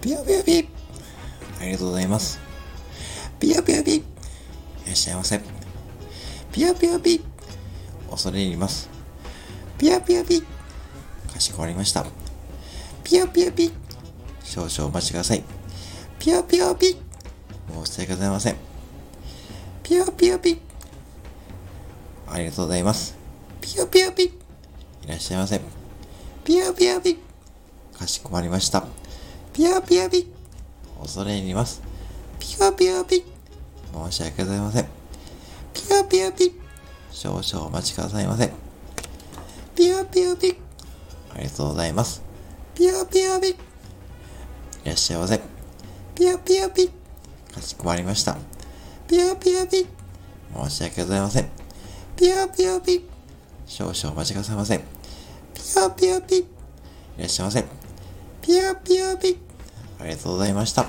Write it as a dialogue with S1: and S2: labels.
S1: ぴよぴありがとうございます。ぴよぴよぴいらっしゃいませ。ぴよぴよぴ恐れ入ります。ぴよぴよぴかしこまりました。ぴよぴよぴ少々お待ちください。ぴよぴよぴ申し訳ございません。ぴよぴよぴありがとうございます。ぴよぴよぴいらっしゃいませ。ぴよぴよぴかしこまりました。ぴよぴよぴ恐れ入ります。ぴよぴよぴ申し訳ございません。ぴよぴよぴ少々お待ちくださいませ。ぴよぴよぴありがとうございます。ぴよぴよぴいらっしゃいませ。ぴよぴよぴかしこまりました。ぴよぴよぴ申し訳ございません。ぴよぴよぴ少々お待ちくださいませ。ぴよぴよぴいらっしゃいませ。ぴよぴよぴありがとうございました。